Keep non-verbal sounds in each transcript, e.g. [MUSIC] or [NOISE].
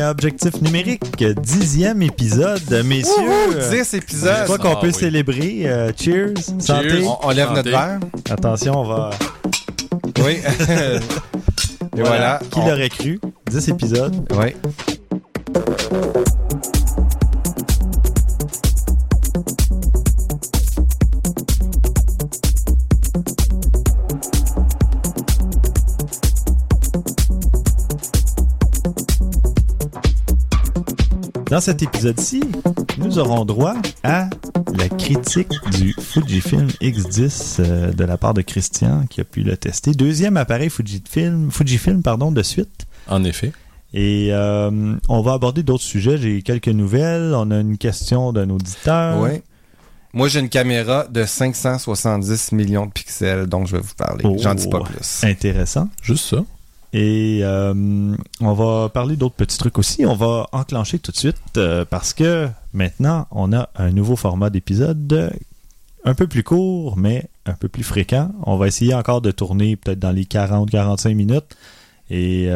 Bienvenue à Objectif numérique, dixième épisode, messieurs. Euh, 10 Je épisodes. crois qu'on Ah peut oui. célébrer. Euh, cheers. Santé. On, on lève Santé. notre verre. Attention, on va. Oui. [LAUGHS] Et voilà. Qui On- l'aurait cru? 10 épisodes. Oui. Dans cet épisode-ci, nous aurons droit à la critique du Fujifilm X10 euh, de la part de Christian qui a pu le tester. Deuxième appareil Fujifilm, Fujifilm pardon, de suite. En effet. Et euh, on va aborder d'autres sujets. J'ai quelques nouvelles. On a une question d'un auditeur. Oui. Moi, j'ai une caméra de 570 millions de pixels, donc je vais vous parler. Oh. J'en dis pas plus. Intéressant. Juste ça. Et euh, on va parler d'autres petits trucs aussi. On va enclencher tout de suite euh, parce que maintenant, on a un nouveau format d'épisode euh, un peu plus court, mais un peu plus fréquent. On va essayer encore de tourner peut-être dans les 40-45 minutes. Et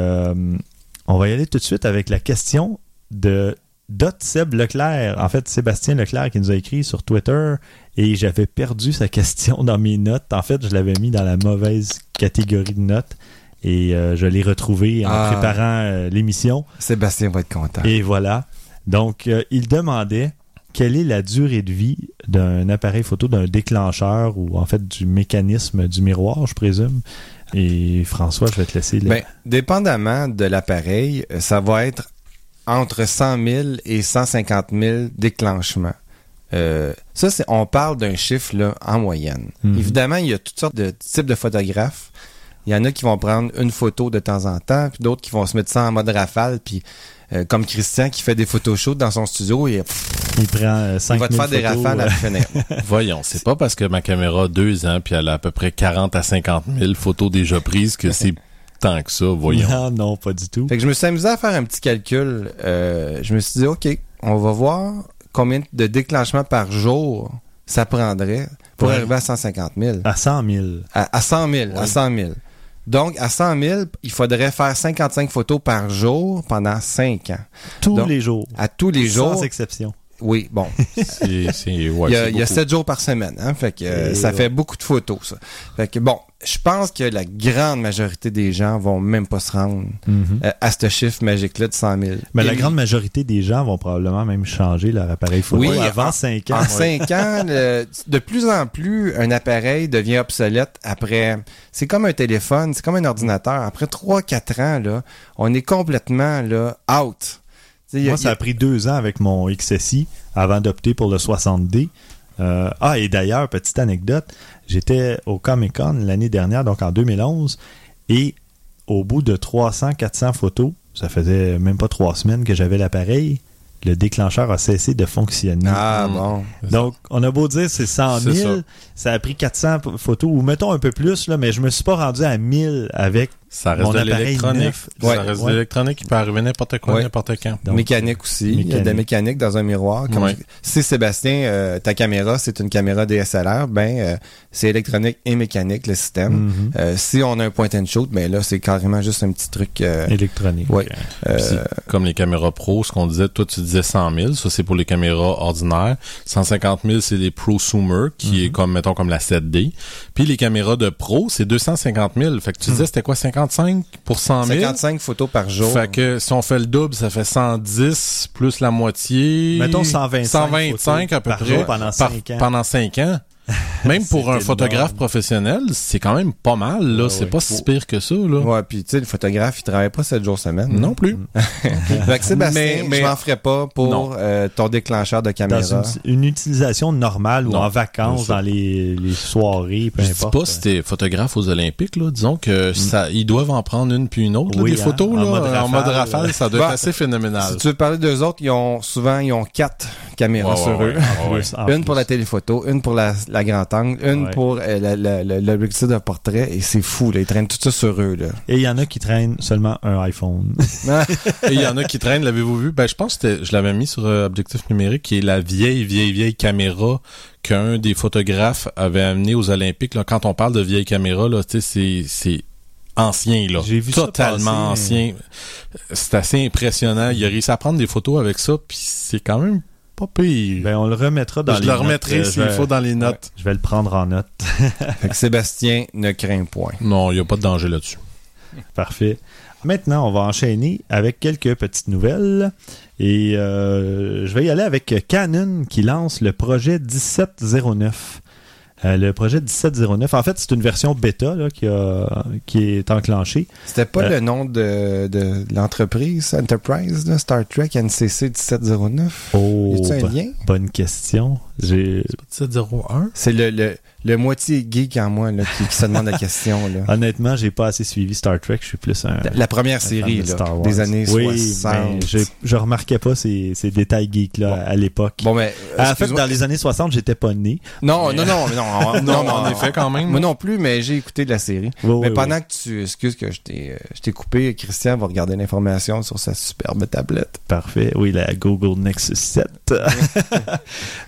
on va y aller tout de suite avec la question de Dot Seb Leclerc. En fait, Sébastien Leclerc qui nous a écrit sur Twitter et j'avais perdu sa question dans mes notes. En fait, je l'avais mis dans la mauvaise catégorie de notes et euh, je l'ai retrouvé en Ah. préparant euh, l'émission. Sébastien va être content. Et voilà. Donc, euh, il demandait quelle est la durée de vie d'un appareil photo, d'un déclencheur ou en fait du mécanisme du miroir, je présume. Et François, je vais te laisser. le- Ben, dépendamment de l'appareil, ça va être entre 100 000 et 150 000 déclenchements. Euh, ça, c'est, on parle d'un chiffre là, en moyenne. Mhm. Évidemment, il y a toutes sortes de types de photographes. Il y en a qui vont prendre une photo de temps en temps, puis d'autres qui vont se mettre ça en mode rafale, puis euh, comme Christian qui fait des photos chaudes dans son studio, il prend euh, il 5 va te faire des rafales à la [LAUGHS] fenêtre. [LAUGHS] Voyons, c'est pas parce que ma caméra a deux ans puis elle a à peu près 40 à 50 000 photos déjà prises que c'est [LAUGHS] tant que ça, voyons. Non, non, pas du tout. Fait que je me suis amusé à faire un petit calcul. Euh, je me suis dit, OK, on va voir combien de déclenchements par jour ça prendrait pour Ouais. arriver à 150 000. À 100 000. À, à 100 000, à Ouais. 100 000. Donc, à 100 000, il faudrait faire 55 photos par jour pendant 5 ans. Tous Donc, les jours. À tous les jours. Sans exception. Oui, bon. C'est, c'est, ouais, il y a, c'est il y a beaucoup. 7 jours par semaine. Hein? Fait que euh, ça ouais. fait beaucoup de photos, ça. Fait que bon, je pense que la grande majorité des gens vont même pas se rendre Mhm. euh, à ce chiffre magique-là de 100 000. Mais la grande majorité des gens vont probablement même changer leur appareil photo Oui, avant en- 5 ans. En 5 ans, [LAUGHS] le- de plus en plus, un appareil devient obsolète après. C'est comme un téléphone, c'est comme un ordinateur. Après 3-4 ans, là, on est complètement là, out. A- Moi, ça a pris deux ans avec mon XSI avant d'opter pour le 60D. Euh, ah, et d'ailleurs, petite anecdote, j'étais au Comic Con l'année dernière, donc en 2011, et au bout de 300-400 photos, ça faisait même pas trois semaines que j'avais l'appareil, le déclencheur a cessé de fonctionner. Ah Mm. bon. Donc, on a beau dire c'est 100 000, C'est ça. ça. a pris 400 p- photos, ou mettons un peu plus, là, mais je me suis pas rendu à 1000 avec Ça reste mon de l'électronique. Ouais. Ça reste Ouais. de l'électronique qui peut arriver n'importe quoi, Ouais. n'importe quand. Donc, mécanique aussi. Il y a de la mécanique. dans un miroir. Comme Ouais. je- Si Sébastien, euh, ta caméra, c'est une caméra DSLR, ben euh, c'est électronique et mécanique le système. Mhm. Euh, si on a un point and shoot, ben là, c'est carrément juste un petit truc. euh, électronique. Ouais. euh, Puis c'est comme les caméras pro, ce qu'on disait, toi tu disais 100 000, ça c'est pour les caméras ordinaires. 150 000 c'est les prosumer, qui est comme, mettons, comme la 7D. Puis les caméras de pro, c'est 250 000. Fait que tu disais c'était quoi, 55 pour 100 000? 55 photos par jour. Fait que si on fait le double, ça fait 110 plus la moitié. Mettons 125 125 à peu photos par près. jour pendant cinq ans. Pendant 5 ans. [LAUGHS] Même pour un photographe énorme. professionnel, c'est quand même pas mal, là. Ouais, c'est ouais. pas si pire que ça, là. Ouais, puis tu sais, le photographe, il travaille pas 7 jours semaine. Non plus. [LAUGHS] Fait que Sébastien, Mais- mais- je m'en ferai pas pour euh, ton déclencheur de dans caméra. une, une utilisation normale ou Non, en vacances, dans les, les soirées, peu Je dis importe. pas si t'es photographe aux Olympiques, là. Disons que ça, ils doivent en prendre une puis une autre, là, Oui, des hein, photos, en là. mode en mode rafale. ça doit Bah, être assez phénoménal. Si tu veux parler d'eux autres, ils ont souvent ils ont quatre caméras Ouais, sur ouais, eux. ouais, ouais. Plus, [LAUGHS] en Une pour la téléphoto, une pour la, la grand angle, une Ouais. pour euh, l'objectif de portrait. Et c'est fou, là. Ils traînent tout ça sur eux, là. Et il y en a qui traînent seulement un iPhone. [LAUGHS] Et il y en a qui traînent, l'avez-vous vu? Ben, je pense que c'était- je l'avais mis sur euh, Objectif numérique, qui est la vieille, vieille, vieille caméra qu'un des photographes avait amené aux Olympiques. Là, quand on parle de vieille caméra, là, tu sais, c'est, ancien, là. J'ai vu ça Totalement ancien. C'est assez impressionnant. Il a réussi à prendre des photos avec ça, puis c'est quand même pas pire. ben, on le remettra dans je les le notes. remettrai Euh, s'il je vais- faut dans les notes. Je vais le prendre en note. [LAUGHS] Fait que Sébastien ne craint point. Non, il n'y a pas de danger là-dessus. Parfait. Maintenant, on va enchaîner avec quelques petites nouvelles. Et euh, je vais y aller avec Canon qui lance le projet 1709. Euh, le projet 1709, en fait, c'est une version bêta là, qui, a- qui est enclenchée. C'était pas Euh, le nom de, de l'entreprise, Enterprise, là, Star Trek NCC 1709? Oh, y un lien? bonne question. J'ai C'est pas 1701? C'est le, le, le moitié geek en moi là, qui, qui se demande la question. Là. [LAUGHS] honnêtement, j'ai pas assez suivi Star Trek. Je suis plus un La, première un série de là, Star Wars. des années oui, 60. mais je, je remarquais pas ces, ces détails geeks là Bon. à l'époque. Bon, mais. en fait, dans les années 60, j'étais pas né. Non, non, non, mais non, en- [LAUGHS] Non, mais en effet, quand même. Moi non plus, mais j'ai écouté de la série. Oui, mais oui, pendant que tu. Excuse que je t'ai euh, je t'ai coupé, Christian va regarder l'information sur sa superbe tablette. Parfait. Oui, la Google Nexus 7. [LAUGHS]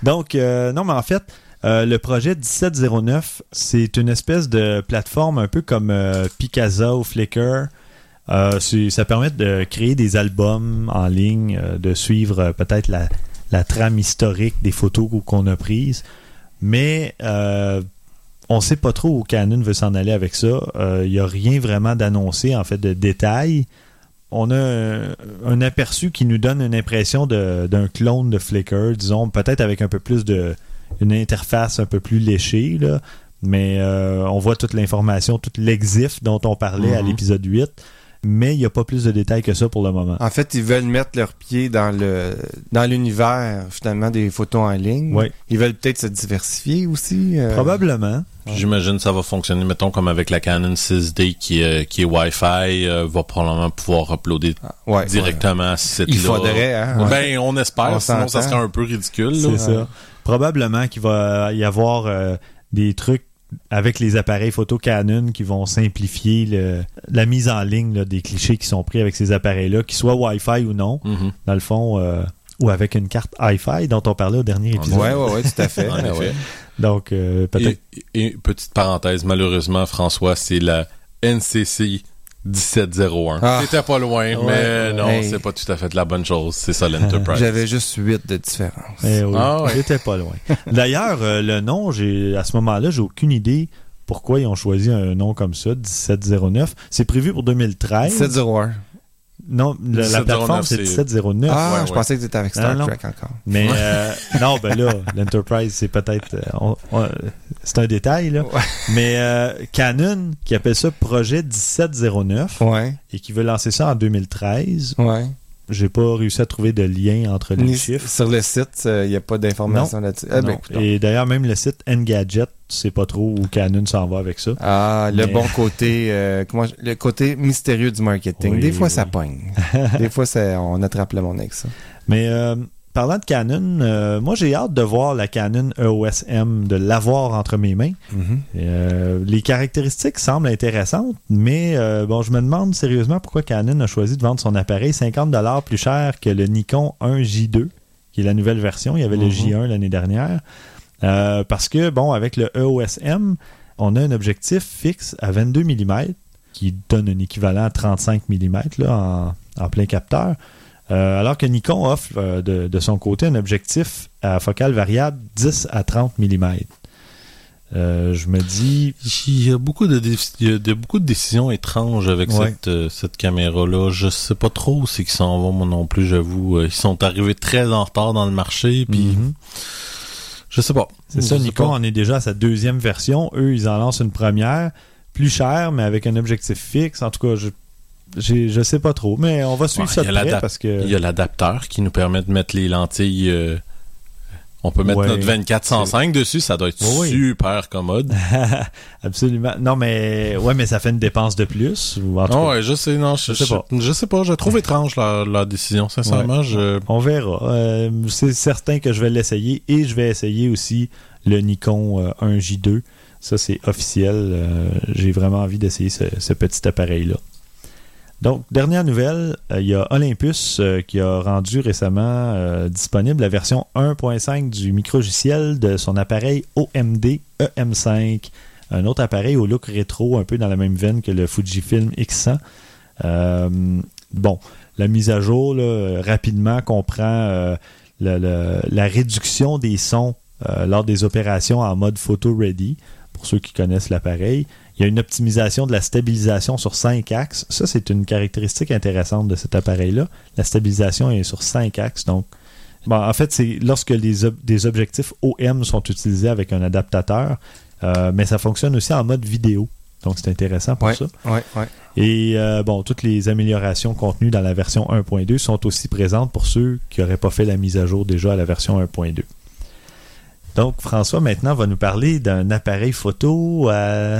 Donc, euh, non, mais en fait, euh, le projet 1709, c'est une espèce de plateforme un peu comme euh, Picasa ou Flickr. Euh, ça permet de créer des albums en ligne, euh, de suivre peut-être la, trame historique des photos qu'on a prises. Mais on sait pas trop où Canon veut s'en aller avec ça. Il n'y a rien vraiment d'annoncé, en fait, de détails on a un, un aperçu qui nous donne une impression d'un clone de Flickr, disons, peut-être avec un peu plus de. Une interface un peu plus léchée, là. Mais euh, on voit toute l'information, tout l'exif dont on parlait à Mhm. l'épisode 8. Mais il n'y a pas plus de détails que ça pour le moment. En fait, ils veulent mettre leurs pieds dans le dans l'univers finalement des photos en ligne. Oui. Ils veulent peut-être se diversifier aussi. euh, Probablement. J'imagine que ça va fonctionner, mettons, comme avec la Canon 6D qui, est- qui est Wi-Fi, euh, va probablement pouvoir uploader ouais, directement à ce site-là. Il faudrait, hein. Ben, on espère, On sinon ça serait un peu ridicule. C'est ça. Probablement qu'il va y avoir euh, des trucs avec les appareils photo Canon qui vont simplifier le- la mise en ligne là, des clichés qui sont pris avec ces appareils-là, qu'ils soient Wi-Fi ou non. Mhm. dans le fond, euh, ou avec une carte hi-fi dont on parlait au dernier épisode. Ouais, ouais, ouais, tout à fait. [LAUGHS] Ouais. Donc, euh, peut-être. Et, et petite parenthèse, malheureusement, François, c'est la NCC 1701. Ah. C'était pas loin, Ouais, mais non, Hey. c'est pas tout à fait la bonne chose. C'est ça l'Enterprise. J'avais juste 8 de différence. Eh oui, Ah ouais. j'étais pas loin. D'ailleurs, euh, le nom, j'ai à ce moment-là, j'ai aucune idée pourquoi ils ont choisi un nom comme ça, 1709. C'est prévu pour 2013. 701. Non, la, la 1709, plateforme, c'est c'est- 1709. Ah, ouais, je ouais. pensais que tu étais avec Star Non, non. Trek encore. Mais euh, non, ben là, [LAUGHS] l'Enterprise, c'est peut-être... euh, c'est un détail, là. Ouais. Mais euh, Canon, qui appelle ça Projet 1709, Ouais, et qui veut lancer ça en 2013, ouais. J'ai pas réussi à trouver de lien entre les Ni- chiffres. Sur le site, il n'y a pas d'informations là-dessus. Ah, ben, Non. écoute. Et d'ailleurs, même le site Engadget, tu sais pas trop où Canon s'en va avec ça. Ah, le bon côté, euh, comment le côté mystérieux du marketing. Oui, Des fois, ça pogne. [LAUGHS] Des fois, ça, on attrape le monde avec ça. Mais euh, parlant de Canon, euh, moi j'ai hâte de voir la Canon EOS M, de l'avoir entre mes mains. Et, euh, les caractéristiques semblent intéressantes, mais euh, bon, je me demande sérieusement pourquoi Canon a choisi de vendre son appareil 50$ plus cher que le Nikon 1J2, qui est la nouvelle version. Il y avait le Mhm. J1 l'année dernière. Parce que, bon, avec le EOS M, on a un objectif fixe à 22 mm qui donne un équivalent à 35 mm là, en, en plein capteur. Euh, alors que Nikon offre euh, de, de son côté un objectif à focale variable 10 à 30 mm. Euh, je me dis, Il y a beaucoup de, dé- il y a de- beaucoup de décisions étranges avec Ouais. cette, cette caméra-là. Je sais pas trop où c'est qu'ils s'en vont, moi non plus, j'avoue. Ils sont arrivés très en retard dans le marché, puis Mhm. je sais pas. c'est ça, Nikon en est déjà à sa deuxième version. Eux, ils en lancent une première, plus chère, mais avec un objectif fixe. En tout cas, je, je sais pas trop, mais on va suivre Ouais, ça de près parce que. Il y a l'adapteur qui nous permet de mettre les lentilles euh, On peut mettre Ouais. notre 2405 dessus, ça doit être super commode. [LAUGHS] Absolument. Non, mais ouais, mais ça fait une dépense de plus. Ou en tout cas, ouais, je sais, non, je, Je sais pas. je sais pas, je trouve étrange leur décision, sincèrement, je... On verra. Euh, c'est certain que je vais l'essayer et je vais essayer aussi le Nikon euh, 1J2. Ça, c'est officiel. Euh, J'ai vraiment envie d'essayer ce, ce petit appareil-là. Donc, dernière nouvelle, euh, il y a Olympus euh, qui a rendu récemment euh, disponible la version 1.5 du microgiciel de son appareil OMD EM5. Un autre appareil au look rétro, un peu dans la même veine que le Fujifilm X100. Euh, bon, la mise à jour, rapidement, comprend la réduction des sons lors des opérations en mode photo ready, pour ceux qui connaissent l'appareil. Il y a une optimisation de la stabilisation sur 5 axes. Ça, c'est une caractéristique intéressante de cet appareil-là. La stabilisation est sur 5 axes. Donc, bon, en fait, c'est lorsque les ob- des objectifs OM sont utilisés avec un adaptateur, euh, mais ça fonctionne aussi en mode vidéo. Donc, c'est intéressant pour Ouais, ça. ouais, ouais. Et euh, bon, toutes les améliorations contenues dans la version 1.2 sont aussi présentes pour ceux qui n'auraient pas fait la mise à jour déjà à la version 1.2. Donc, François, maintenant, va nous parler d'un appareil photo euh,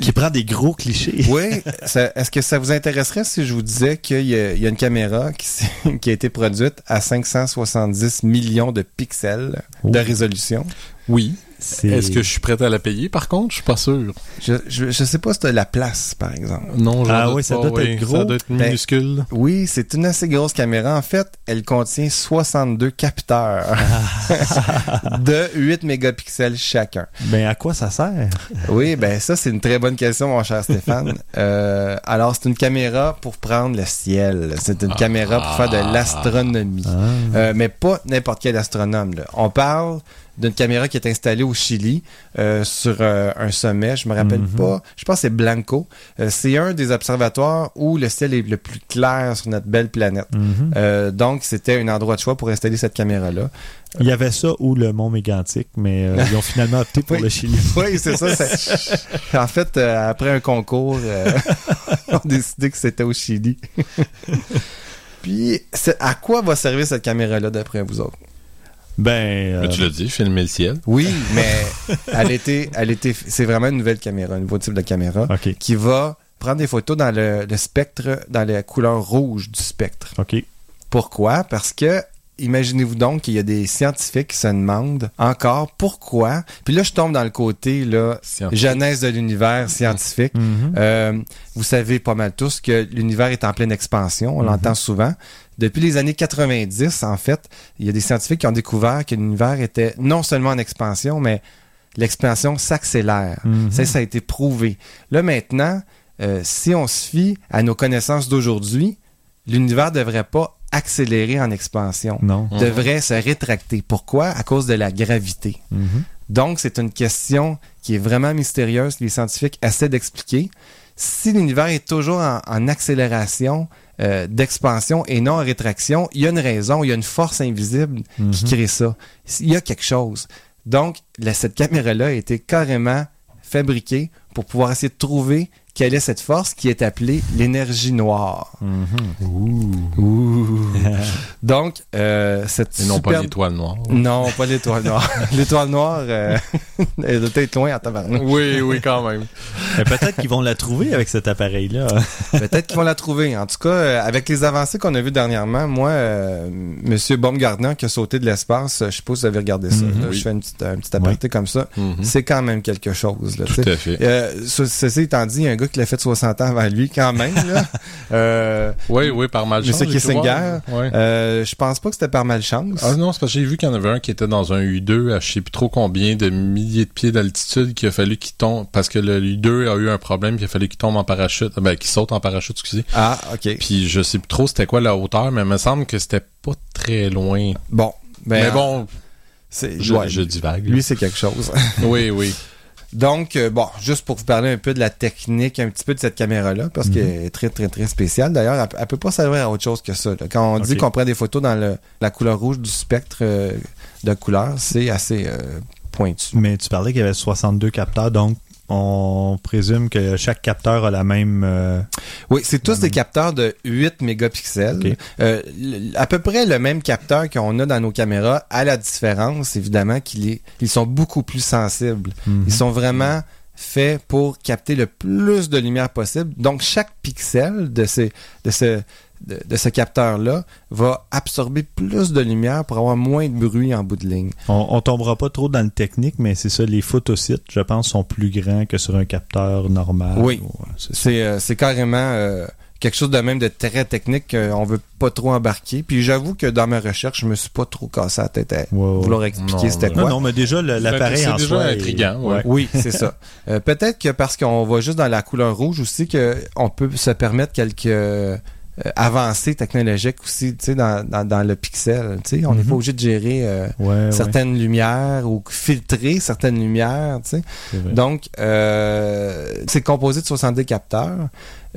qui prend des gros clichés. Oui, est-ce que ça vous intéresserait si je vous disais qu'il y, a il y a une caméra qui, [LAUGHS] a été produite à 570 millions de pixels de résolution? Oui. Est-ce que je suis prêt à la payer, par contre? Je suis pas sûr. Je, je, je sais pas si tu as la place, par exemple. Non, Ah doute oui, ça pas, doit être gros. Ça doit être Ben, minuscule. Oui, c'est une assez grosse caméra. En fait, elle contient 62 capteurs [LAUGHS] de 8 mégapixels chacun. Ben, à quoi ça sert? Oui, ben ça, c'est une très bonne question, mon cher Stéphane. [LAUGHS] Euh, alors, c'est une caméra pour prendre le ciel. C'est une Ah. caméra pour faire de l'astronomie. Ah. Euh, mais pas n'importe quel astronome. là. On parle d'une caméra qui est installée au Chili euh, sur euh, un sommet. Je me rappelle Mhm. pas. Je pense que c'est Blanco. Euh, c'est un des observatoires où le ciel est le plus clair sur notre belle planète. Mhm. Donc, c'était un endroit de choix pour installer cette caméra-là. Il y avait ça ou le Mont Mégantic, mais euh, ils ont finalement opté pour Oui. le Chili. [LAUGHS] Oui, c'est ça. [LAUGHS] en fait, euh, après un concours, euh, [LAUGHS] on a décidé que c'était au Chili. Puis, à quoi va servir cette caméra-là d'après vous autres? Ben, Mais euh, tu l'as dit, filmer le ciel. Oui, [LAUGHS] mais elle était, elle était, c'est vraiment une nouvelle caméra, un nouveau type de caméra qui va prendre des photos dans le, le spectre, dans la couleur rouge du spectre. OK. Pourquoi? Parce que Imaginez-vous donc qu'il y a des scientifiques qui se demandent encore pourquoi. Puis là, je tombe dans le côté là, jeunesse de l'univers scientifique. Mhm. Euh, vous savez pas mal tous que l'univers est en pleine expansion, on Mhm. l'entend souvent. Depuis les années 90, en fait, il y a des scientifiques qui ont découvert que l'univers était non seulement en expansion, mais l'expansion s'accélère. Mhm. Ça, ça a été prouvé. Là, maintenant, euh, si on se fie à nos connaissances d'aujourd'hui, l'univers ne devrait pas accélérer en expansion. Non. Devrait se rétracter. Pourquoi? À cause de la gravité. Mhm. Donc, c'est une question qui est vraiment mystérieuse les scientifiques essaient d'expliquer. Si l'univers est toujours en, en accélération euh, d'expansion et non en rétraction, il y a une raison, il y a une force invisible qui Mhm. crée ça. Il y a quelque chose. Donc, cette caméra-là a été carrément fabriquée pour pouvoir essayer de trouver quelle est cette force qui est appelée l'énergie noire. Mhm. [LAUGHS] Donc, euh, cette Et non pas l'étoile noire. Non, pas l'étoile noire. [LAUGHS] l'étoile noire, euh, [LAUGHS] elle doit être loin en tabarnak. Oui, oui, quand même. Mais peut-être qu'ils vont la trouver avec cet appareil-là. Peut-être qu'ils vont la trouver. En tout cas, euh, avec les avancées qu'on a vues dernièrement, moi, euh, Monsieur Baumgartner qui a sauté de l'espace, je sais pas si vous avez regardé ça. Mhm. là, Oui. Je fais une petite, un petit aparté comme ça. Mhm. C'est quand même quelque chose. Là, Tout à fait. Euh, ce- ceci étant dit, il y a un gars qui l'a fait 60 ans avant lui, quand même. Là. [LAUGHS] Euh, Oui, oui, par malchance. Monsieur Kissinger. Ouais. euh, je pense pas que c'était par malchance. Ah non, c'est parce que j'ai vu qu'il y en avait un qui était dans un U2 à je sais plus trop combien de milliers de pieds d'altitude qu'il a fallu qu'il tombe parce que le U2 a eu un problème puis il a fallu qu'il tombe en parachute, ben qu'il saute en parachute, excusez. Ah, ok. Puis je sais plus trop c'était quoi la hauteur, mais il me semble que c'était pas très loin. Bon. Ben, mais bon, c'est, je, ouais, je divague. lui, c'est quelque chose. oui, oui. [LAUGHS] Donc, euh, bon, juste pour vous parler un peu de la technique, un petit peu de cette caméra-là, parce Mhm. qu'elle est très, très, très spéciale. D'ailleurs, elle, elle peut pas servir à autre chose que ça. là. Quand on dit qu'on prend des photos dans le, la couleur rouge du spectre euh, de couleur, c'est assez euh, pointu. Mais tu parlais qu'il y avait 62 capteurs, donc On présume que chaque capteur a la même... euh, Oui, c'est tous des capteurs de 8 mégapixels. Euh, à peu près le même capteur qu'on a dans nos caméras, à la différence, évidemment, qu'ils est- ils sont beaucoup plus sensibles. mhm. Ils sont vraiment faits pour capter le plus de lumière possible. Donc, chaque pixel de, ces, de ce, de, de ce capteur-là va absorber plus de lumière pour avoir moins de bruit en bout de ligne. On, on tombera pas trop dans le technique, mais c'est ça, les photosites, je pense, sont plus grands que sur un capteur normal. Oui. Ouais, c'est ça. C'est euh, carrément euh, quelque chose de même de très technique qu'on veut pas trop embarquer. Puis j'avoue que dans ma recherche, je me suis pas trop cassé la tête à vouloir expliquer c'était quoi. Non, non, mais déjà, l'appareil c'est en déjà soi est- intriguant, ouais. Oui, c'est ça. [LAUGHS] Euh, Peut-être que parce qu'on va juste dans la couleur rouge aussi, que on peut se permettre quelques euh, avancées technologiques aussi, tu sais, dans, dans, dans le pixel. Tu sais, on n'est Mhm. pas obligé de gérer euh, Ouais, ouais, certaines lumières ou filtrer certaines lumières. Donc, euh, c'est composé de 70 capteurs.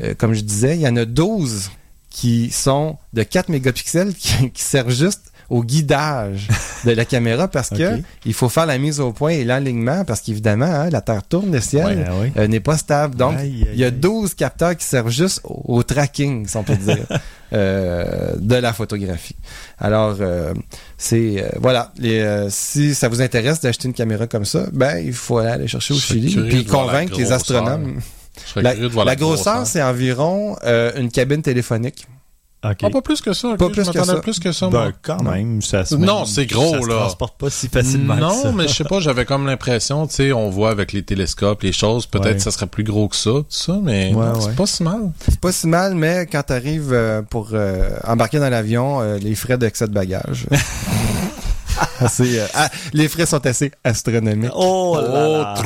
Euh, comme je disais, il y en a 12 qui sont de 4 mégapixels qui, qui servent juste au guidage de la caméra parce [LAUGHS] que il faut faire la mise au point et l'alignement parce qu'évidemment, hein, la Terre tourne, le ciel Ouais, ouais. euh, n'est pas stable. Donc, Aïe, aïe, il y a aïe. 12 capteurs qui servent juste au, au tracking, si on peut dire, [LAUGHS] euh, de la photographie. Alors, euh, c'est euh, voilà. Euh, si ça vous intéresse d'acheter une caméra comme ça, ben il faut aller, chercher au Chili puis convaincre les astronomes. Je serais La, curieux de voir la grosseur, c'est environ euh, une cabine téléphonique. Ah, pas plus que ça. ok. Pas plus je que ça. plus que ça, Ben, moi. quand Non. même, ça se Non, c'est gros, ça se là. transporte pas si facilement que non, ça. mais je sais pas, j'avais comme l'impression, tu sais, on voit avec les télescopes, les choses, peut-être Ouais. ça serait plus gros que ça, tout ça, mais Ouais, c'est ouais. pas si mal. C'est pas si mal, mais quand tu arrives pour euh, embarquer dans l'avion, euh, les frais d'excès de bagages. [LAUGHS] assez, euh, ah, les frais sont assez astronomiques. Oh là là. Oh.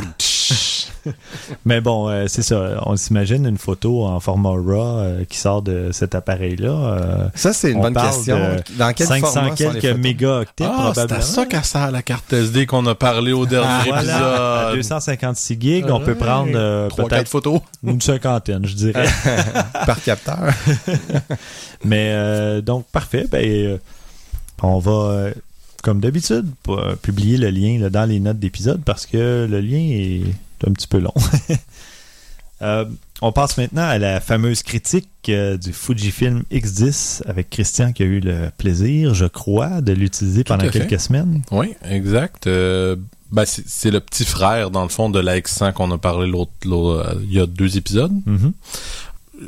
[LAUGHS] Mais bon, euh, c'est ça. On s'imagine une photo en format RAW euh, qui sort de cet appareil-là. euh, Ça, c'est une On bonne question. Dans quel 500 format sont les quelques mégaoctets Ah, c'est probablement. à ça qu'à sert la carte SD qu'on a parlé au dernier Ah, voilà, à épisode. 256 gigs, on peut prendre euh, peut-être photos. [LAUGHS] une cinquantaine, je dirais. [LAUGHS] par capteur. Mais euh, donc, parfait. Ben, euh, on va, euh, comme d'habitude, pu- publier le lien là, dans les notes d'épisode parce que le lien est un petit peu long. [LAUGHS] Euh, on passe maintenant à la fameuse critique euh, du Fujifilm X10 avec Christian qui a eu le plaisir, je crois, de l'utiliser pendant quelques semaines. Oui, exact. Euh, ben, c'est le petit frère, dans le fond, de la X100 qu'on a parlé l'autre, il y a deux épisodes. Mhm.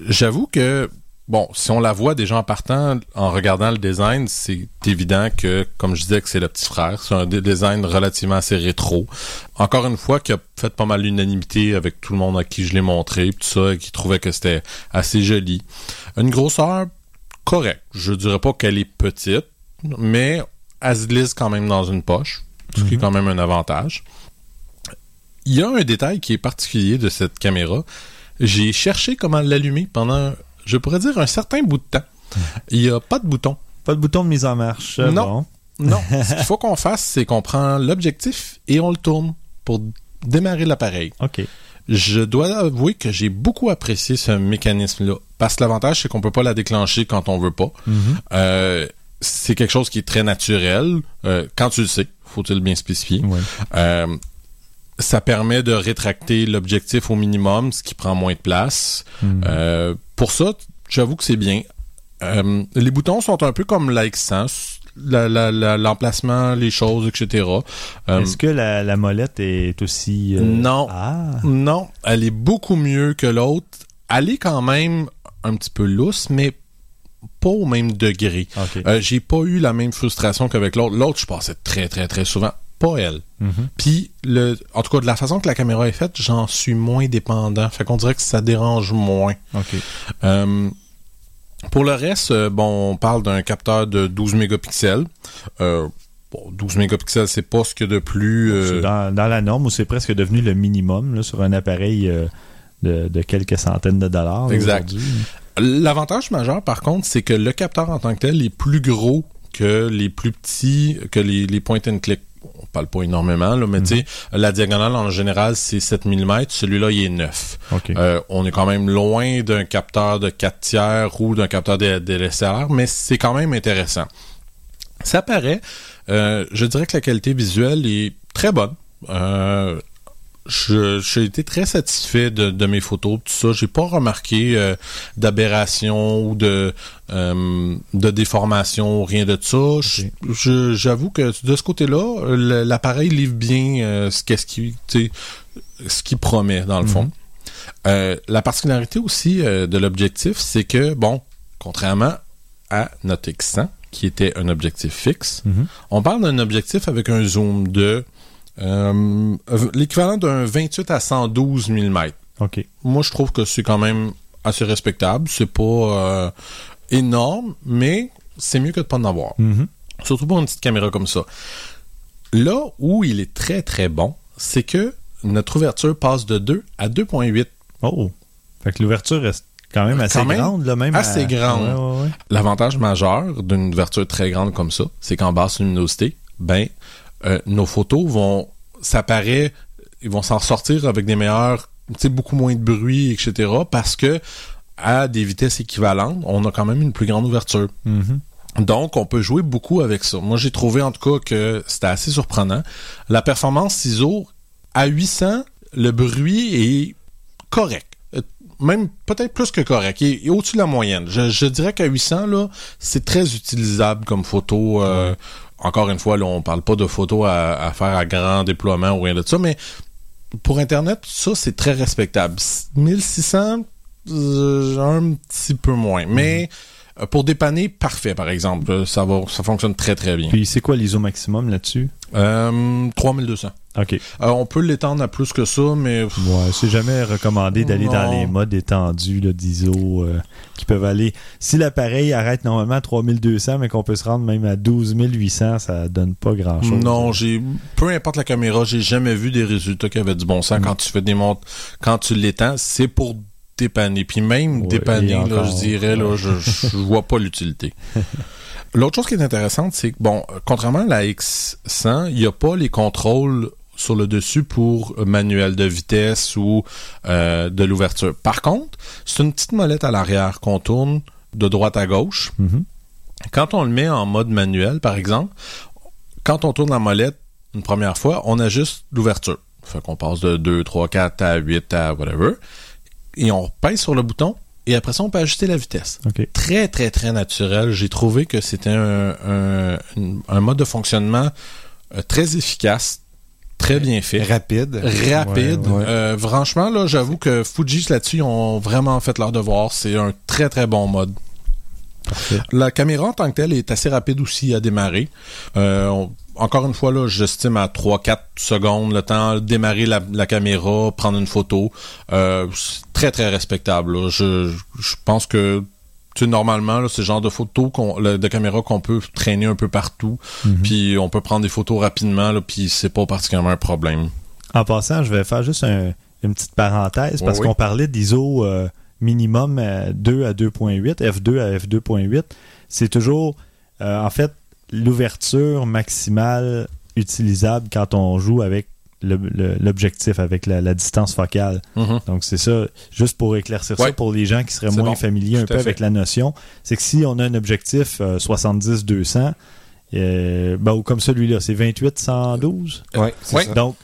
J'avoue que, bon, si on la voit déjà en partant, en regardant le design, c'est évident que, comme je disais, que c'est le petit frère. C'est un design relativement assez rétro. Encore une fois, qui a fait pas mal l'unanimité avec tout le monde à qui je l'ai montré, tout ça, et qui trouvait que c'était assez joli. Une grosseur correcte. Je dirais pas qu'elle est petite, mais elle se glisse quand même dans une poche, ce qui est Mhm. quand même un avantage. Il y a un détail qui est particulier de cette caméra. J'ai cherché comment l'allumer pendant, je pourrais dire, un certain bout de temps. Il n'y a pas de bouton. Pas de bouton de mise en marche. Non. bon. Non. [LAUGHS] Ce qu'il faut qu'on fasse, c'est qu'on prend l'objectif et on le tourne pour démarrer l'appareil. OK. Je dois avouer que j'ai beaucoup apprécié ce mécanisme-là. Parce que l'avantage, c'est qu'on peut pas la déclencher quand on veut pas. Mhm. Euh, c'est quelque chose qui est très naturel. Euh, quand tu le sais, faut-il bien spécifier. Ouais. Euh, ça permet de rétracter l'objectif au minimum, ce qui prend moins de place. Mhm. Euh, pour ça, j'avoue que c'est bien. Euh, les boutons sont un peu comme la X100, la- la- la- l'emplacement, les choses, etc. Euh, Est-ce que la, la molette est aussi... euh, Non. Ah. non, elle est beaucoup mieux que l'autre. Elle est quand même un petit peu lousse, mais pas au même degré. J'ai pas eu la même frustration qu'avec l'autre. L'autre, je passais très, très, très souvent. Pas elle. Mhm. Puis, le, en tout cas, de la façon que la caméra est faite, j'en suis moins dépendant. Fait qu'on dirait que ça dérange moins. OK. Euh, pour le reste, euh, bon, on parle d'un capteur de 12 mégapixels. Euh, bon, 12 mégapixels, c'est pas ce qu'il y a de plus... euh, dans, dans la norme où c'est presque devenu le minimum là, sur un appareil euh, de, de quelques centaines de dollars. Exact. L'avantage majeur, par contre, c'est que le capteur en tant que tel est plus gros que les plus petits, que les, les point and click. On parle pas énormément, là, mais tu sais, la diagonale en général, c'est 7 mm. Celui-là, il est 9. OK. Euh, on est quand même loin d'un capteur de 4 tiers ou d'un capteur de DSLR, mais c'est quand même intéressant. Ça paraît, euh, je dirais que la qualité visuelle est très bonne. Euh, j'ai été très satisfait de, de mes photos, tout ça. J'ai pas remarqué euh, d'aberration ou de euh, de déformation, rien de ça. J'avoue que de ce côté-là, l'appareil livre bien euh, ce qu'est-ce qui, ce qu'il promet dans le fond. Euh, la particularité aussi de l'objectif, c'est que bon, contrairement à notre X100, qui était un objectif fixe, Mhm. on parle d'un objectif avec un zoom de euh, l'équivalent d'un 28 à 112 mm. OK. Moi, je trouve que c'est quand même assez respectable. C'est pas euh, énorme, mais c'est mieux que de pas en avoir. Mhm. Surtout pour une petite caméra comme ça. Là où il est très très bon, c'est que notre ouverture passe de 2 à 2.8. Oh. Fait que l'ouverture reste quand même assez Quand même grande, là, même. assez à- grande. Ouais, ouais, ouais. L'avantage majeur d'une ouverture très grande comme ça, c'est qu'en basse luminosité, ben, euh, nos photos vont, ça paraît, ils vont s'en sortir avec des meilleurs, tu sais, beaucoup moins de bruit, etc. Parce que à des vitesses équivalentes, on a quand même une plus grande ouverture. Mhm. Donc, on peut jouer beaucoup avec ça. Moi, j'ai trouvé en tout cas que c'était assez surprenant. La performance ciseaux, à 800, le bruit est correct. Euh, Même peut-être plus que correct. Il est, il est au-dessus de la moyenne. Je, je dirais qu'à 800, là, c'est très utilisable comme photo. Euh, Encore une fois, là, on parle pas de photos à, à faire à grand déploiement ou rien de ça, mais pour Internet, ça, c'est très respectable. 1600, euh, un petit peu moins. Mais euh, pour dépanner, parfait, par exemple. Euh, Ça va, ça fonctionne très, très bien. Puis c'est quoi l'ISO maximum là-dessus? Euh, 3200. OK. Euh, on peut l'étendre à plus que ça, mais Ouais, c'est jamais recommandé d'aller dans les modes étendus d'ISO euh, qui peuvent aller. Si l'appareil arrête normalement à 3200, mais qu'on peut se rendre même à 12800, ça donne pas grand-chose. non, j'ai peu importe la caméra, j'ai jamais vu des résultats qui avaient du bon sens. Mm. Quand tu fais des montres, quand tu l'étends, c'est pour dépanner. Puis même Ouais, dépanner, là, je dirais, là, je vois pas l'utilité. [LAUGHS] L'autre chose qui est intéressante, c'est que, bon, euh, contrairement à la X100, il n'y a pas les contrôles sur le dessus pour manuel de vitesse ou euh, de l'ouverture. Par contre, c'est une petite molette à l'arrière qu'on tourne de droite à gauche. Mhm. Quand on le met en mode manuel, par exemple, quand on tourne la molette une première fois, on ajuste l'ouverture. Fait qu'on passe de 2, 3, 4 à 8 à whatever. Et on pèse sur le bouton et après ça, on peut ajuster la vitesse. Très, très, très naturel. J'ai trouvé que c'était un, un- une- un mode de fonctionnement euh, très efficace, très bien fait. Rapide. Rapide. Ouais, ouais. Euh, franchement, là, j'avoue que Fuji là-dessus ils ont vraiment fait leur devoir. C'est un très très bon mode. Parfait. La caméra en tant que telle est assez rapide aussi à démarrer. Euh, on- encore une fois, là, j'estime à 3-4 secondes le temps de démarrer la, la caméra, prendre une photo. Euh, c'est très, très respectable. là. Je, je pense que tu sais, normalement, c'est le genre de photos de caméra qu'on peut traîner un peu partout. Mhm. Puis on peut prendre des photos rapidement, là, puis c'est pas particulièrement un problème. En passant, je vais faire juste un- une petite parenthèse parce Oui, oui. qu'on parlait d'ISO euh, minimum à 2 à 2.8, F2 à F2.8. C'est toujours, euh, en fait, l'ouverture maximale utilisable quand on joue avec l'objectif, avec la, la distance focale. Mhm. Donc c'est ça, juste pour éclaircir ça pour les gens qui seraient moins bon. familiers un peu fait. avec la notion, c'est que si on a un objectif euh, 70-200, euh, ben, ou comme celui-là, c'est 28-112. Ouais, c'est Ouais. ça. Donc,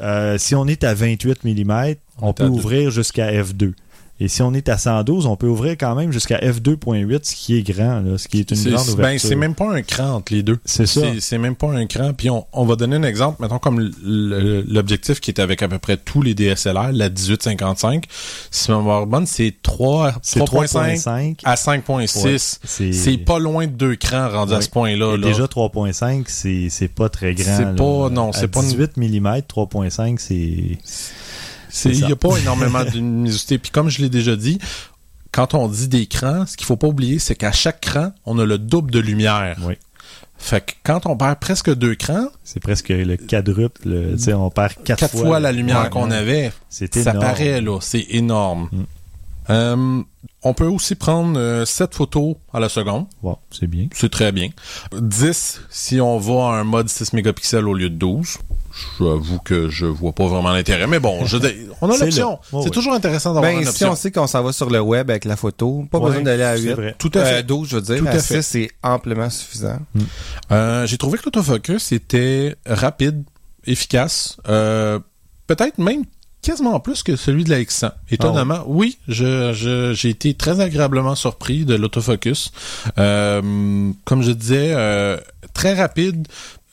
euh, si on est à 28 mm, on peut ouvrir jusqu'à F2. Et si on est à 112, on peut ouvrir quand même jusqu'à F2.8, ce qui est grand, là, ce qui est une grande ouverture. ben, c'est même pas un cran entre les deux. C'est ça. C'est- même pas un cran. Puis on, on va donner un exemple, mettons comme l'objectif qui est avec à peu près tous les DSLR, la 1855. Si mémoire est bonne, c'est 3, C'est 3.5 3.5. à 5.6. c'est C'est pas loin de deux crans rendus à ce point-là. Là. Déjà 3.5, c'est pas très grand. C'est pas- non, c'est pas une- 18 mm, 3.5, c'est... Il n'y a pas énormément [LAUGHS] de luminosité. Puis comme je l'ai déjà dit, quand on dit des crans, ce qu'il faut pas oublier, c'est qu'à chaque cran, on a le double de lumière. Oui. Fait que quand on perd presque deux crans, C'est presque le quadruple. le- tu sais, on perd quatre, quatre fois, la lumière Ouais, qu'on ouais. avait, C'est ça paraît là, c'est énorme. Mm. Euh, on peut aussi prendre euh, 7 photos à la seconde, Wow, c'est bien. c'est très bien. 10 si on va à un mode 6 mégapixels au lieu de 12. J'avoue que je vois pas vraiment l'intérêt, mais bon, je, [LAUGHS] on a l'option. c'est toujours intéressant d'avoir Ben, une si option. on sait qu'on s'en va sur le web avec la photo, pas Ouais, besoin d'aller à c'est 8. vrai. Tout à fait. Euh, 12, je veux dire. Tout à à fait. 6, c'est amplement suffisant. Euh, j'ai trouvé que l'autofocus était rapide, efficace, euh, peut-être même quasiment plus que celui de la X100. Étonnamment, oui, je, je- j'ai été très agréablement surpris de l'autofocus. Euh, comme je disais, euh, très rapide.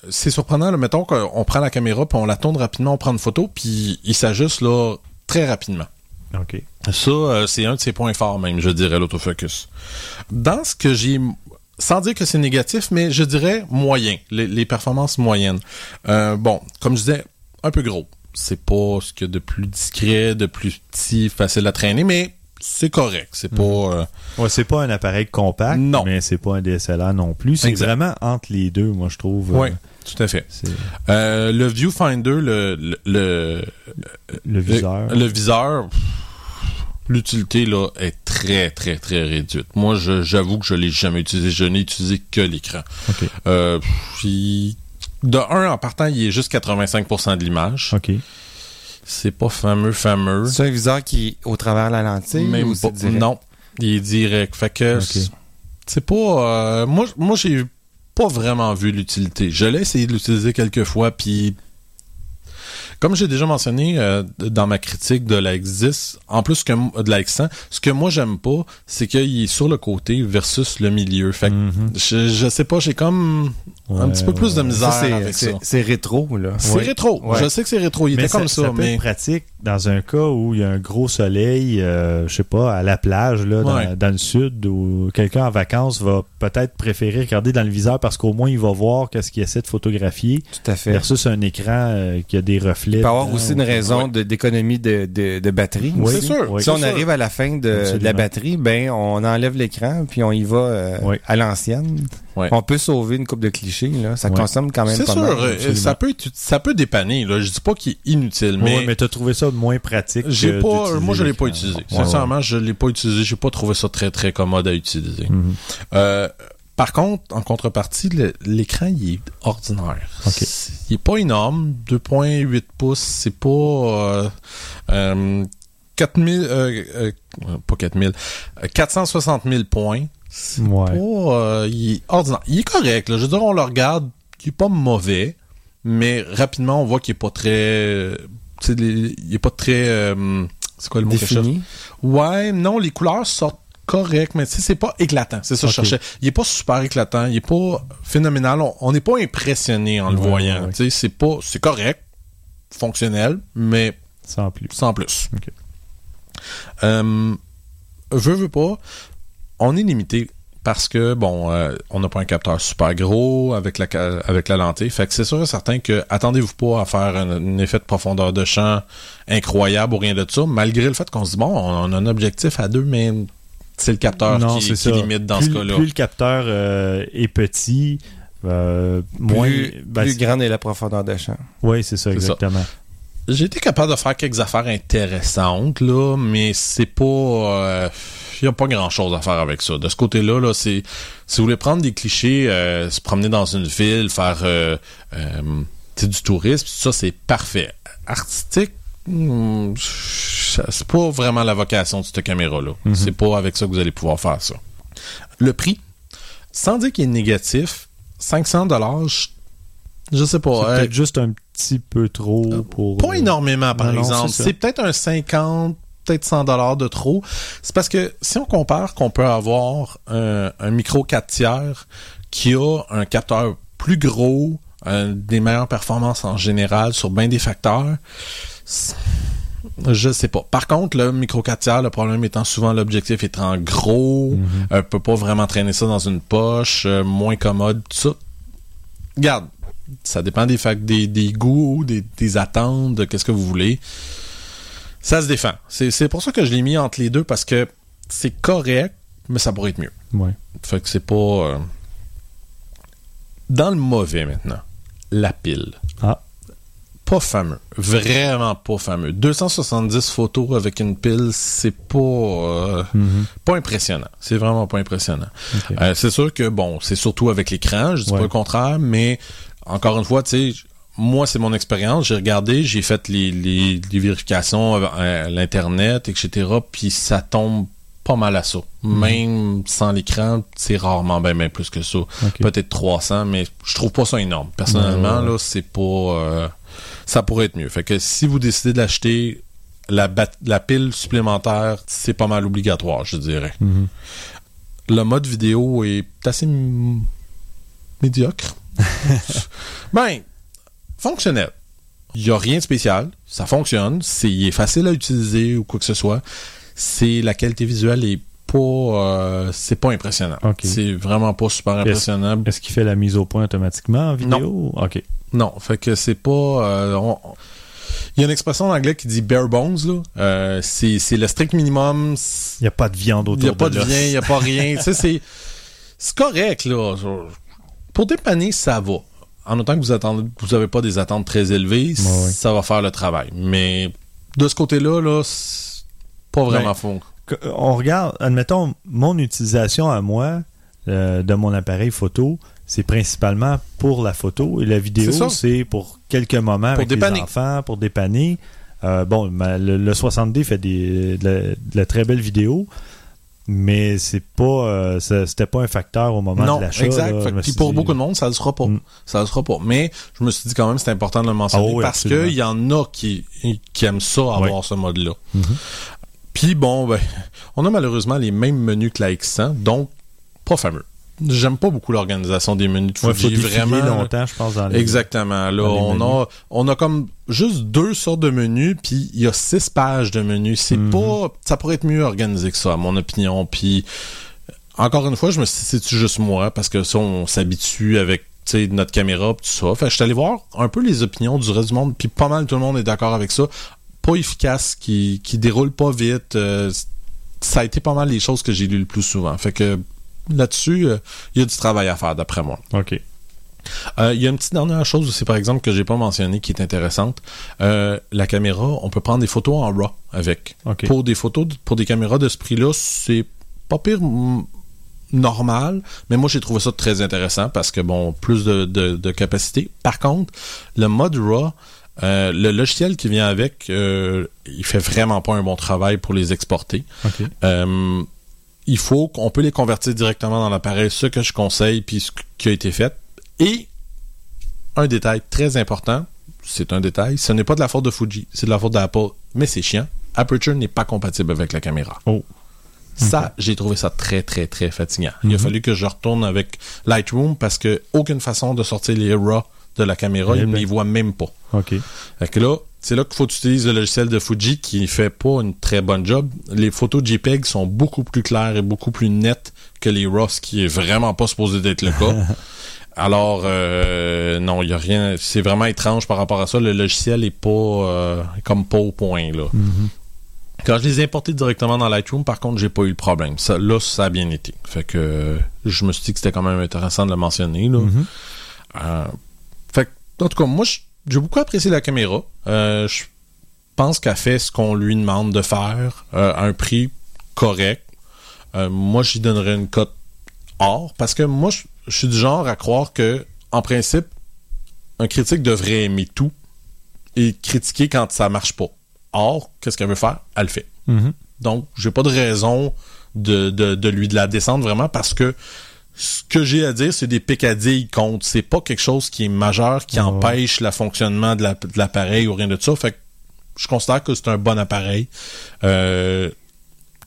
C'est surprenant, là, mettons qu'on prend la caméra, puis on la tourne rapidement, on prend une photo, puis il s'ajuste là très rapidement. OK. Ça, euh, c'est un de ses points forts même, je dirais, l'autofocus. Dans ce que j'ai... Sans dire que c'est négatif, mais je dirais moyen, les, les performances moyennes. Euh, bon, comme je disais, un peu gros. C'est pas ce qu'il y a de plus discret, de plus petit, facile à traîner, mais c'est correct. C'est pas... euh, Ouais, c'est pas un appareil compact, Non. mais c'est pas un DSLR non plus. C'est vraiment entre les deux, moi, je trouve. Euh, tout à fait. Euh, le viewfinder, le, le, le, le viseur. le, le viseur, l'utilité là est très très très réduite. Moi, j'avoue que je l'ai jamais utilisé. Je n'ai utilisé que l'écran. Euh, il- de un, en partant, il est juste 85% de l'image. OK. C'est pas fameux, fameux. C'est un viseur qui est au travers de la lentille Même ou pas- direct? Non, il est direct. Fait que c'est pas. euh, moi, moi j'ai pas vraiment vu l'utilité. Je l'ai essayé de l'utiliser quelques fois, puis comme j'ai déjà mentionné euh, dans ma critique de la X10, en plus que de la X100, ce que moi j'aime pas, c'est qu'il est sur le côté versus le milieu. Fait que Mhm. je, je sais pas, j'ai comme un petit peu plus de misère Ça, avec ça. c'est rétro, là. C'est Ouais. rétro. Ouais. Je sais que c'est rétro. Il Mais était comme ça, peut mais être pratique dans un cas où il y a un gros soleil, euh, je sais pas, à la plage, là, dans, Ouais. dans le sud, où quelqu'un en vacances va peut-être préférer regarder dans le viseur parce qu'au moins il va voir qu'est-ce qu'il essaie de photographier Tout à fait. versus un écran euh, qui a des reflets. Il peut y avoir dedans, aussi une ou- raison d'économie de, de, de batterie. Oui, c'est sûr. Oui. Si on c'est sûr. arrive à la fin de, de la batterie, ben on enlève l'écran puis on y va euh, Oui. à l'ancienne. Ouais. On peut sauver une coupe de clichés là, ça Ouais. consomme quand même C'est pas sûr, mal. euh, absolument. ça peut être- ça peut dépanner. Là. Je dis pas qu'il est inutile, Mais, mais, mais t'as trouvé ça moins pratique. j'ai pas, moi je l'ai pas utilisé. Ouais, Sincèrement, je l'ai pas utilisé. J'ai pas trouvé ça très très commode à utiliser. ouais. Mhm. Euh, par contre, en contrepartie, l'écran il est ordinaire. Il est pas énorme, 2.8 pouces. C'est pas euh, euh, 4000, euh, euh, pas 4000, euh, 460 000 points. C'est Ouais. pas, il est ordinaire. Il est correct, là. Je veux dire, on le regarde, il est pas mauvais, mais rapidement, on voit qu'il est pas très, il est pas très, euh, c'est quoi le mot que je cherche? Défini. Ouais, non, les couleurs sortent correct, mais tu sais, c'est pas éclatant. C'est ça que je cherchais. Il est pas super éclatant, il est pas phénoménal. On- n'est pas impressionné en le Ouais, voyant. ouais, ouais. Tu sais, c'est pas, c'est correct, fonctionnel, mais Sans plus. sans plus. Ok. Euh, veux, veux pas, on est limité parce que, bon, euh, on n'a pas un capteur super gros avec la, avec la lentille. Fait que c'est sûr et certain que attendez-vous pas à faire un, un effet de profondeur de champ incroyable ou rien de ça, malgré le fait qu'on se dit, bon, on a un objectif à deux, mais c'est le capteur Non, qui, limite dans plus, ce cas-là. Plus le capteur euh, est petit, euh, moins. Plus, ben, plus grande est la profondeur de champ. oui, c'est ça, C'est ça. exactement. J'ai été capable de faire quelques affaires intéressantes, là, mais c'est pas... Il n'y a pas grand-chose à faire avec ça. De ce côté-là, là, c'est... Si vous voulez prendre des clichés, euh, se promener dans une ville, faire euh, euh, du tourisme, ça, c'est parfait. Artistique, hmm, c'est pas vraiment la vocation de cette caméra-là. Mhm. C'est pas avec ça que vous allez pouvoir faire ça. Le prix, sans dire qu'il est négatif, 500 dollars, je, sais pas. C'est euh, peut-être juste un petit peu trop pour. pas énormément, par non, exemple. C'est peut-être un 50, peut-être 100 dollars de trop. C'est parce que si on compare qu'on peut avoir un, un micro 4 tiers qui a un capteur plus gros, euh, des meilleures performances en général sur bien des facteurs, je sais pas. Par contre, le micro 4 tiers, le problème étant souvent l'objectif étant gros, Mhm. euh, peut pas vraiment traîner ça dans une poche, euh, moins commode, tout ça. Regarde, ça dépend des, des goûts, des, des attentes, de qu'est-ce que vous voulez. Ça se défend. C'est pour ça que je l'ai mis entre les deux parce que c'est correct, mais ça pourrait être mieux. Ouais. Fait que c'est pas. euh, Dans le mauvais maintenant, la pile. Ah. Pas fameux. Vraiment pas fameux. 270 photos avec une pile, c'est pas. euh, Mhm. pas impressionnant. C'est vraiment pas impressionnant. Euh, c'est sûr que, bon, c'est surtout avec l'écran, je dis Ouais. pas le contraire, mais encore une fois, tu sais, moi, c'est mon expérience. J'ai regardé, j'ai fait les, les, les vérifications à, l'Internet, etc., puis ça tombe pas mal à ça. Mhm. Même sans l'écran, c'est rarement bien, plus que ça. Peut-être 300, mais je trouve pas ça énorme. Personnellement, là, c'est pas... euh, ça pourrait être mieux. Fait que si vous décidez de l'acheter, la, la pile supplémentaire, c'est pas mal obligatoire, je dirais. Mhm. Le mode vidéo est assez médiocre. [LAUGHS] ben, fonctionnel. Il n'y a rien de spécial. Ça fonctionne. C'est, il est facile à utiliser ou quoi que ce soit. C'est la qualité visuelle est pas, euh, c'est pas impressionnant. C'est vraiment pas super impressionnant. Est-ce qu'il fait la mise au point automatiquement en vidéo? OK. Non, fait que c'est pas. euh, on- Il y a une expression en anglais qui dit bare bones là. Euh, c'est, c'est le strict minimum. Il n'y a pas de viande autour Il n'y a pas de lien, il n'y a pas rien. [LAUGHS] tu sais, c'est, c'est correct, là. Pour dépanner, ça va. En autant que vous attendez, vous avez pas des attentes très élevées, ça va faire le travail. Mais de ce côté-là, là, pas vraiment Ben, fond. Que- On regarde, admettons, mon utilisation à moi euh, de mon appareil photo, c'est principalement pour la photo et la vidéo, C'est pour quelques moments Pour avec dépanner. les enfants, pour dépanner. Euh, bon, le, le 60D fait des, de, la, de la très belle vidéo, mais c'est pas, euh, c'était pas un facteur au moment non, de l'achat. exact. Puis pour dit- beaucoup de monde, ça le sera pas. Mm. Ça le sera pas. Mais je me suis dit quand même, c'est important de le mentionner Ah oui, parce qu'il y en a qui, qui aiment ça, avoir Oui. ce mode-là. Mhm. Puis bon, ben, on a malheureusement les mêmes menus que la X100, donc pas fameux. J'aime pas beaucoup l'organisation des menus de Ouais, faut Fuji, défiler vraiment. longtemps, je pense, dans les... Exactement. Là, dans on menus. a, on a comme juste deux sortes de menus, puis il y a six pages de menus. C'est Mhm. pas, ça pourrait être mieux organisé que ça, à mon opinion. Puis encore une fois, je me suis juste moi, parce que ça, on s'habitue avec notre caméra, pis tout ça. Fait je suis allé voir un peu les opinions du reste du monde, puis pas mal tout le monde est d'accord avec ça. Pas efficace, qui, qui déroule pas vite. euh, ça a été pas mal les choses que j'ai lues le plus souvent. Fait que là-dessus, euh, il y a du travail à faire, d'après moi. OK. Euh, Il y a une petite dernière chose aussi, par exemple, que j'ai pas mentionné qui est intéressante. Euh, la caméra, on peut prendre des photos en RAW avec. Pour des photos, pour des caméras de ce prix-là, c'est pas pire normal, mais moi j'ai trouvé ça très intéressant parce que bon, plus de, de- de capacité. Par contre, le mode RAW, euh, le logiciel qui vient avec, il fait vraiment pas un bon travail pour les exporter. Il faut qu'on peut les convertir directement dans l'appareil, ce que je conseille, puis ce qui a été fait. Et un détail très important, c'est un détail, ce n'est pas de la faute de Fuji, c'est de la faute d'Apple, mais c'est chiant. Aperture n'est pas compatible avec la caméra. Oh. Ça, j'ai trouvé ça très, très, très fatigant. Il a Mhm. fallu que je retourne avec Lightroom parce que aucune façon de sortir les RAW de la caméra, Eh il ne ben. les voit même pas. OK. Fait que là, c'est là qu'il faut utiliser le logiciel de Fuji qui fait pas une très bonne job. Les photos JPEG sont beaucoup plus claires et beaucoup plus nettes que les RAW, ce qui est vraiment pas supposé d'être le cas. [LAUGHS] Alors, euh, non, il y a rien. C'est vraiment étrange par rapport à ça. Le logiciel est pas euh, comme pas au point là. Mhm. Quand je les ai importés directement dans Lightroom, par contre, j'ai pas eu le problème. Ça, là, ça a bien été. Fait que je me suis dit que c'était quand même intéressant de le mentionner. Là. Mhm. Euh, fait que, en tout cas, moi, je- j'ai beaucoup apprécié la caméra. Euh, je pense qu'elle fait ce qu'on lui demande de faire euh, à un prix correct. Euh, moi, j'y donnerais une cote or parce que moi, je, je suis du genre à croire que, en principe, un critique devrait aimer tout et critiquer quand ça marche pas. Or, qu'est-ce qu'elle veut faire? Elle le fait. Mhm. Donc, j'ai pas de raison de, de, de lui de la descendre vraiment parce que ce que j'ai à dire, c'est des picadilles contre. C'est pas quelque chose qui est majeur, qui empêche le fonctionnement de la- de l'appareil ou rien de ça. Fait que je considère que c'est un bon appareil. Euh,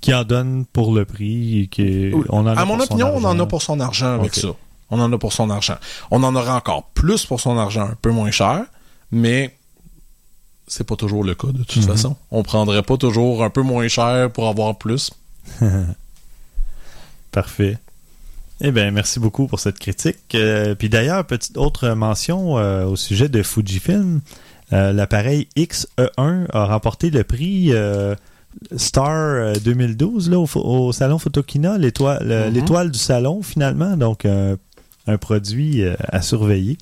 Qui en donne pour le prix et qui on en a à mon pour son opinion, on en a pour son argent avec ça. On en a pour son argent. On en aura encore plus pour son argent, un peu moins cher, mais c'est pas toujours le cas de toute Mhm. façon. On prendrait pas toujours un peu moins cher pour avoir plus. [LAUGHS] Parfait. Eh bien, merci beaucoup pour cette critique. Euh, puis d'ailleurs, petite autre mention euh, au sujet de Fujifilm. Euh, L'appareil XE1 a remporté le prix Star euh, 2012 là, au, salon Photokina, l'étoile Mhm. l'étoile du salon finalement. Donc, un produit à surveiller.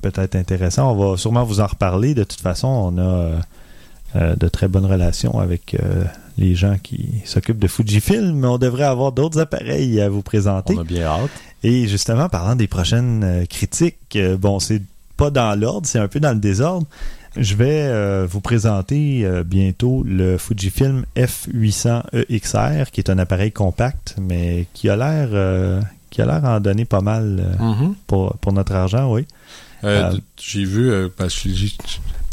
Peut-être intéressant. On va sûrement vous en reparler. De toute façon, on a de très bonnes relations avec les gens qui s'occupent de Fujifilm, mais on devrait avoir d'autres appareils à vous présenter. On a bien hâte. Et justement, parlant des prochaines euh, critiques, euh, bon, c'est pas dans l'ordre, c'est un peu dans le désordre. Je vais euh, vous présenter euh, bientôt le Fujifilm F800EXR, qui est un appareil compact, mais qui a l'air euh, qui a l'air en donner pas mal Mhm. pour, pour notre argent, oui. J'ai vu, parce que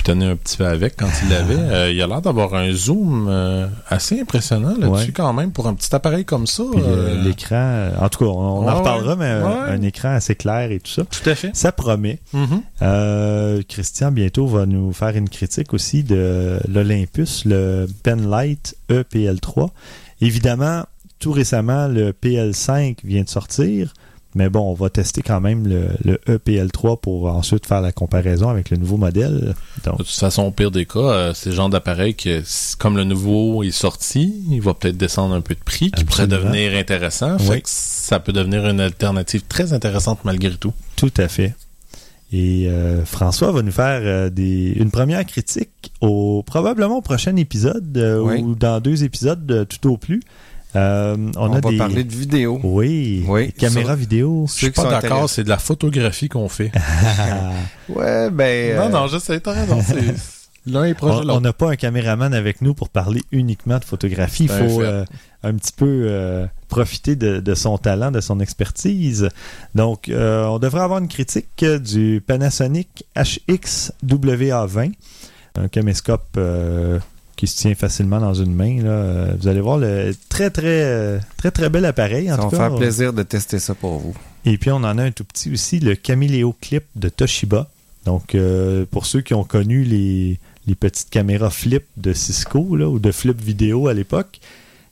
pitonner un petit peu avec quand il l'avait. Euh, il a l'air d'avoir un zoom euh, assez impressionnant là-dessus Ouais. quand même pour un petit appareil comme ça. Euh, l'écran, en tout cas, on, on Ouais, en reparlera, mais un- ouais. un écran assez clair et tout ça. Tout à fait. Ça promet. Mhm. Euh, Christian, bientôt, va nous faire une critique aussi de l'Olympus, le Penlight E EPL3. Évidemment, tout récemment, le PL5 vient de sortir, mais bon, on va tester quand même le, le E EPL3 pour ensuite faire la comparaison avec le nouveau modèle. Donc, De toute façon, au pire des cas, euh, c'est le genre d'appareil que, comme le nouveau est sorti, il va peut-être descendre un peu de prix, qui pourrait devenir intéressant. Oui. Fait que ça peut devenir une alternative très intéressante malgré tout. Tout à fait. Et euh, François va nous faire euh, des, une première critique au probablement au prochain épisode euh, Oui. ou dans deux épisodes euh, tout au plus. Euh, on, On, a va des parler de vidéo. oui, Oui, sur- vidéo. Je suis Ceux qui pas sont d'accord, c'est de la photographie qu'on fait. [LAUGHS] Ouais, ben. non, euh, non, je sais, t'as raison. [LAUGHS] L'un est proche de on n'a pas un caméraman avec nous pour parler uniquement de photographie. Il faut euh, un petit peu euh, profiter de, de son talent, de son expertise. Donc, euh, on devrait avoir une critique du Panasonic HX-WA20, un caméscope euh, qui se tient facilement dans une main. là. Euh, Vous allez voir le très très très très bel appareil. En ça tout va cas, faire plaisir de tester ça pour vous. et puis on en a un tout petit aussi, le Camileo Clip de Toshiba. Donc euh, pour ceux qui ont connu les, les petites caméras flip de Cisco là, ou de flip vidéo à l'époque,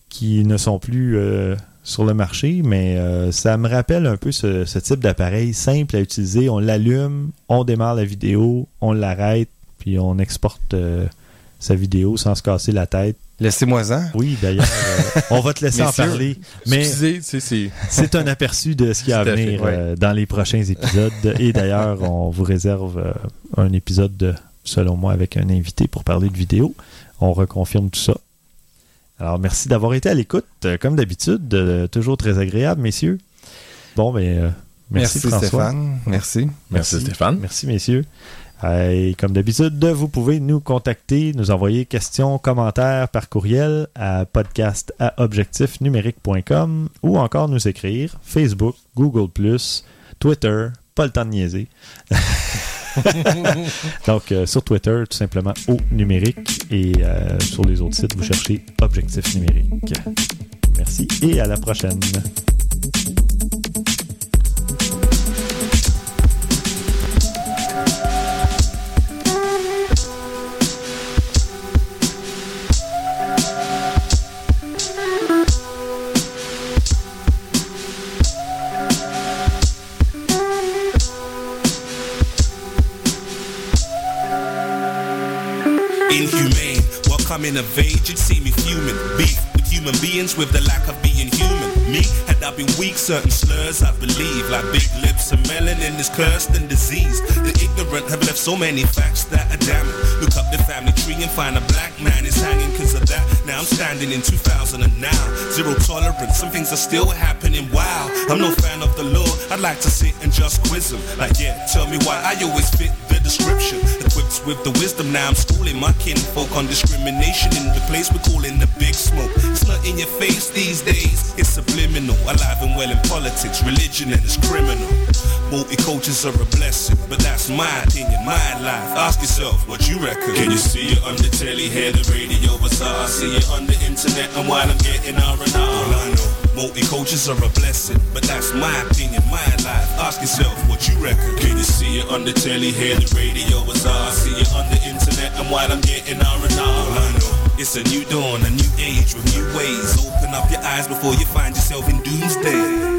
qui ne sont plus euh, sur le marché, mais euh, ça me rappelle un peu ce, ce type d'appareil simple à utiliser. On l'allume, on démarre la vidéo, on l'arrête, puis on exporte sa vidéo sans se casser la tête. Laissez-moi-en. Oui, d'ailleurs, euh, on va te laisser [LAUGHS] en parler. Mais c'est, un aperçu de ce qui [LAUGHS] a à fait, venir ouais. euh, dans les prochains épisodes. Et d'ailleurs, on vous réserve euh, un épisode, de, selon moi, avec un invité pour parler de vidéo. On reconfirme tout ça. Alors, merci d'avoir été à l'écoute. Euh, Comme d'habitude, euh, toujours très agréable, messieurs. Bon, mais euh, merci, Merci, François. Stéphane. Merci. Merci, Stéphane. Merci, messieurs. Et comme d'habitude, vous pouvez nous contacter, nous envoyer questions, commentaires par courriel à podcast à objectifnumérique.com ou encore nous écrire Facebook, Google+, Twitter, pas le temps de niaiser. [LAUGHS] Donc, euh, sur Twitter, tout simplement au numérique et euh, sur les autres sites, vous cherchez Objectif numérique. Merci et à la prochaine. Inhumane, while coming of age, it see me fuming. Beef with human beings with the lack of being human. Me, had I been weak, certain slurs I believe, like big lips and melanin is cursed and diseased. The ignorant have left so many facts that are damning. Look up the family tree and find a black man is hanging cause of that. Now I'm standing in 2000 and now. Zero tolerance, some things are still happening. Wow, I'm no fan of the law. I'd like to sit and just quiz them. Like, yeah, tell me why I always fit the description. Equipped with the wisdom, now I'm schooling my kinfolk on discrimination in the place we're calling the big smoke. It's not in your face these days, it's subliminal. Alive and well in politics, religion, and it's criminal. Multi-cultures are a blessing, but that's my opinion, my life. Ask yourself what you reckon. Can you see it on the telly, hear the radio, bizarre? See it on the internet, and while I'm getting R&R, all I know. Multi-cultures are a blessing, but that's my opinion, my life. Ask yourself what you reckon. Can you see it on the telly, hear the radio, bizarre? See it on the internet, and while I'm getting R&R, all I know. It's a new dawn, a new age with new ways. Open up your eyes before you find yourself in doomsday.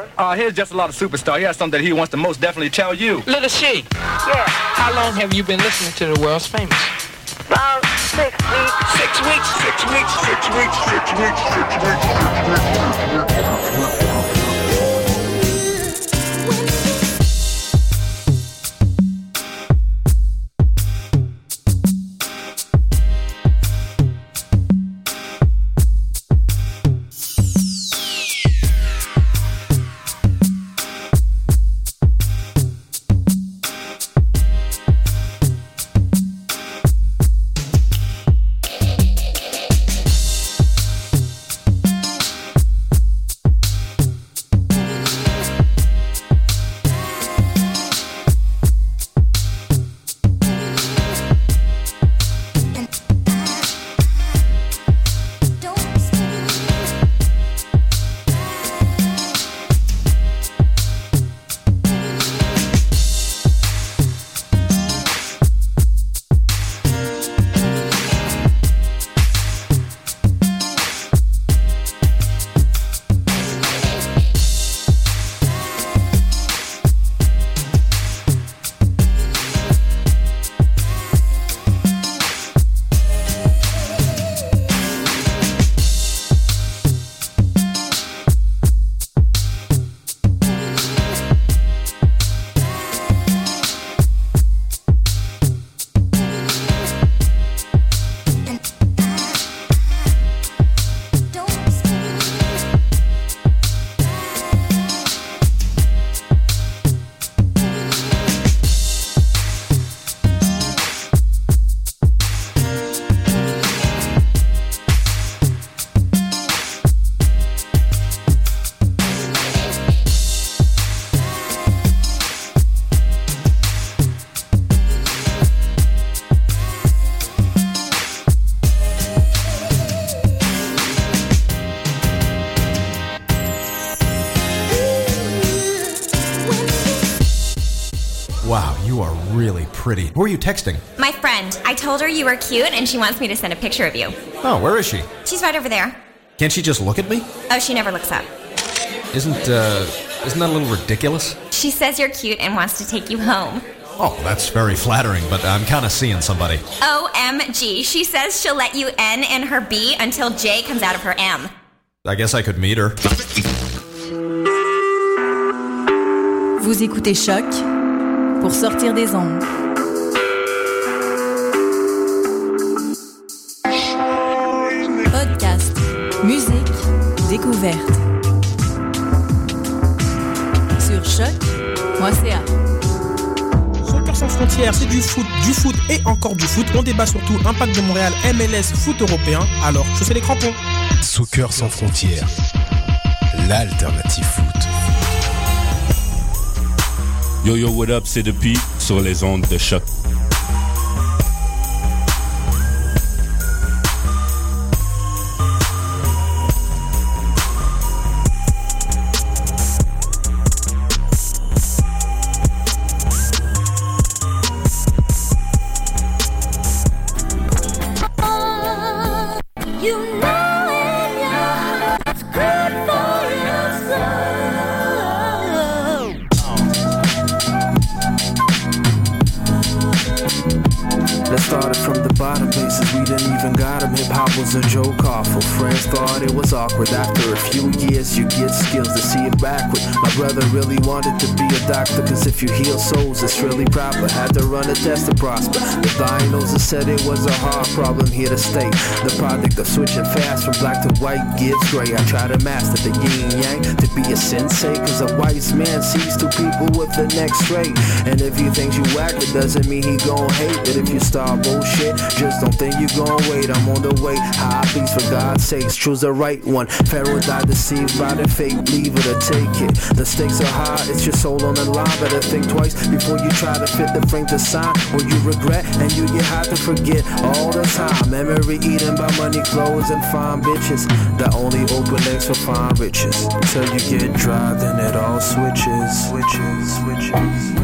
Love it. Uh, here's just a lot of superstar. He has something that he wants to most definitely tell you. Little She, Yeah, how long have you been listening to the world's famous? about six weeks. Six weeks. Six weeks. Six weeks. Six weeks. Six weeks. Wow, Who are you texting? My friend, I told her you were cute and she wants me to send a picture of you. Oh, where is she? She's right over there. Can't she just look at me? Oh, she never looks up. Isn't, uh, Isn't that a little ridiculous? She says you're cute and wants to take you home. Oh, that's very flattering, but I'm kind of seeing somebody. OMG. She says she'll let you N in her B until J comes out of her M. I guess I could meet her. Vous écoutez Choc pour sortir des ondes. Découverte. Sur choc.ca. Soccer sans frontières, c'est du foot, du foot et encore du foot. On débat surtout Impact de Montréal, MLS, foot européen. Alors, je fais les crampons. Soccer sans frontières, l'alternative foot. Yo yo, what up, c'est depuis sur les ondes de choc. You heal souls, it's really proper. Had to run a test to prosper. The diagnosis said it was a hard problem here to stay. The product of switching fast from black to white gives gray. I try to master the yin yang to be a sensei, cause a wise man sees two people with the next straight. And if he thinks you whack, it doesn't mean he gon' hate. But if you start bullshit, just don't think you gon' wait. I'm on the way. High please for God's sakes, choose the right one. Pharaoh died deceived by the fate, leave it or take it. The stakes are high, it's your soul on the line. Better think twice before you try to fit the frame to sign. Or you regret and you get high to forget all the time. Memory eaten by money, clothes, and fine bitches. That only open legs for fine riches. Till you get dry, then it all switches. Switches, switches.